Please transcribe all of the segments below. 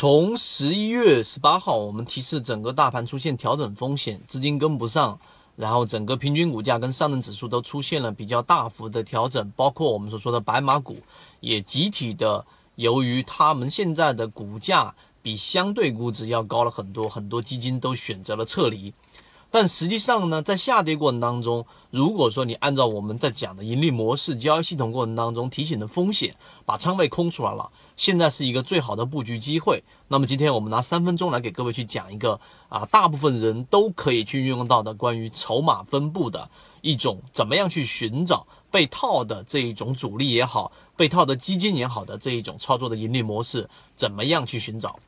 从十一月十八号，我们提示整个大盘出现调整风险，资金跟不上，然后整个平均股价跟上证指数都出现了比较大幅的调整，包括我们所说的白马股也集体的，由于他们现在的股价比相对估值要高了很多，很多基金都选择了撤离。但实际上呢，在下跌过程当中，如果说你按照我们在讲的盈利模式、交易系统过程当中提醒的风险，把仓位空出来了，现在是一个最好的布局机会。那么今天我们拿三分钟来给各位去讲一个啊，大部分人都可以去运用到的关于筹码分布的一种怎么样去寻找被套的这一种主力也好，被套的基金也好的这一种操作的盈利模式，怎么样去寻找？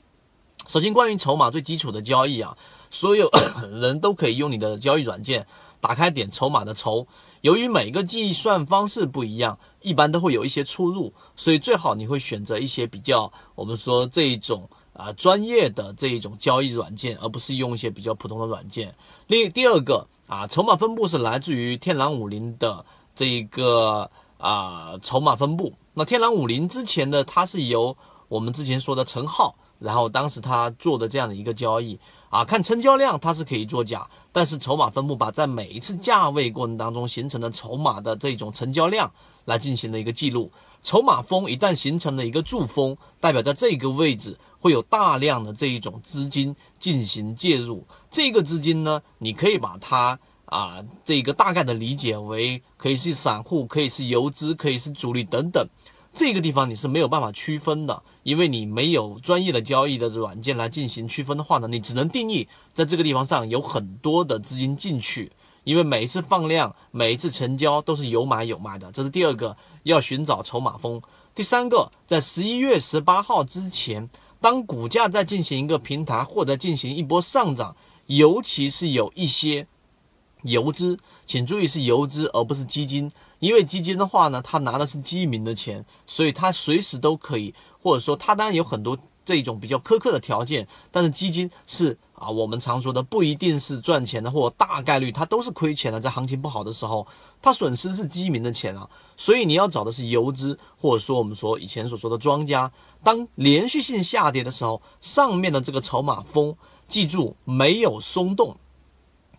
首先，关于筹码最基础的交易啊，所有 人都可以用你的交易软件打开点筹码的筹。由于每个计算方式不一样，一般都会有一些出入，所以最好你会选择一些比较我们说这一种啊专业的这一种交易软件，而不是用一些比较普通的软件。另第二个啊，筹码分布是来自于天狼五零的这一个啊筹码分布。那天狼五零之前的它是由我们之前说的陈浩。然后当时他做的这样的一个交易啊，看成交量它是可以作假，但是筹码分布把在每一次价位过程当中形成的筹码的这种成交量来进行了一个记录。筹码峰一旦形成了一个柱峰，代表在这个位置会有大量的这一种资金进行介入。这个资金呢，你可以把它啊这个大概的理解为可以是散户，可以是游资，可以是主力等等。这个地方你是没有办法区分的，因为你没有专业的交易的软件来进行区分的话呢，你只能定义在这个地方上有很多的资金进去，因为每一次放量、每一次成交都是有买有卖的，这是第二个要寻找筹码峰。第三个，在十一月十八号之前，当股价在进行一个平台或者进行一波上涨，尤其是有一些游资，请注意是游资而不是基金。因为基金的话呢，他拿的是基民的钱，所以他随时都可以，或者说他当然有很多这种比较苛刻的条件，但是基金是啊，我们常说的不一定是赚钱的，或大概率它都是亏钱的。在行情不好的时候，它损失是基民的钱啊，所以你要找的是游资，或者说我们说以前所说的庄家。当连续性下跌的时候，上面的这个筹码峰，记住没有松动。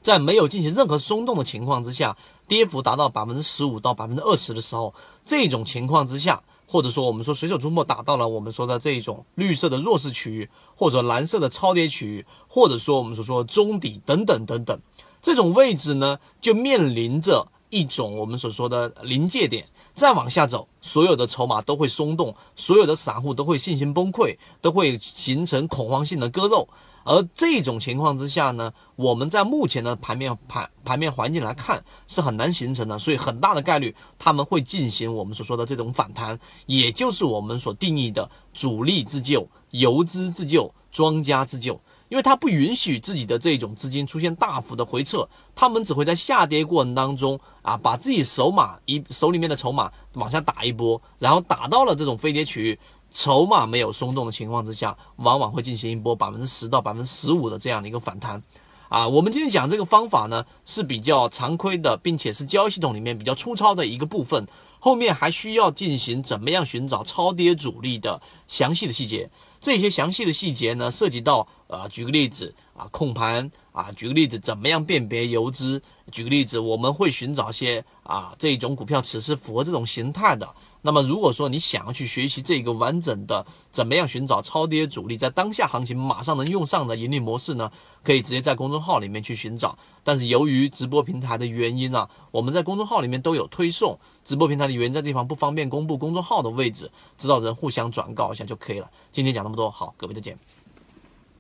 在没有进行任何松动的情况之下，跌幅达到百分之十五到百分之二十的时候，这种情况之下，或者说我们说随手出没打到了我们说的这种绿色的弱势区域，或者蓝色的超跌区域，或者说我们所说中底等等等等，这种位置呢，就面临着一种我们所说的临界点。再往下走，所有的筹码都会松动，所有的散户都会信心崩溃，都会形成恐慌性的割肉。而这种情况之下呢，我们在目前的盘面盘盘面环境来看是很难形成的，所以很大的概率他们会进行我们所说的这种反弹，也就是我们所定义的主力自救、游资自救、庄家自救。因为它不允许自己的这种资金出现大幅的回撤，他们只会在下跌过程当中啊，把自己手码一手里面的筹码往下打一波，然后打到了这种飞跌区域。筹码没有松动的情况之下，往往会进行一波百分之十到百分之十五的这样的一个反弹，啊，我们今天讲这个方法呢是比较常规的，并且是交易系统里面比较粗糙的一个部分，后面还需要进行怎么样寻找超跌主力的详细的细节，这些详细的细节呢涉及到，呃，举个例子啊，控盘啊，举个例子怎么样辨别游资，举个例子我们会寻找些啊这种股票此时符合这种形态的。那么，如果说你想要去学习这个完整的怎么样寻找超跌主力，在当下行情马上能用上的盈利模式呢？可以直接在公众号里面去寻找。但是由于直播平台的原因啊，我们在公众号里面都有推送，直播平台的原因在地方不方便公布公众号的位置，知道人互相转告一下就可以了。今天讲那么多，好，各位再见。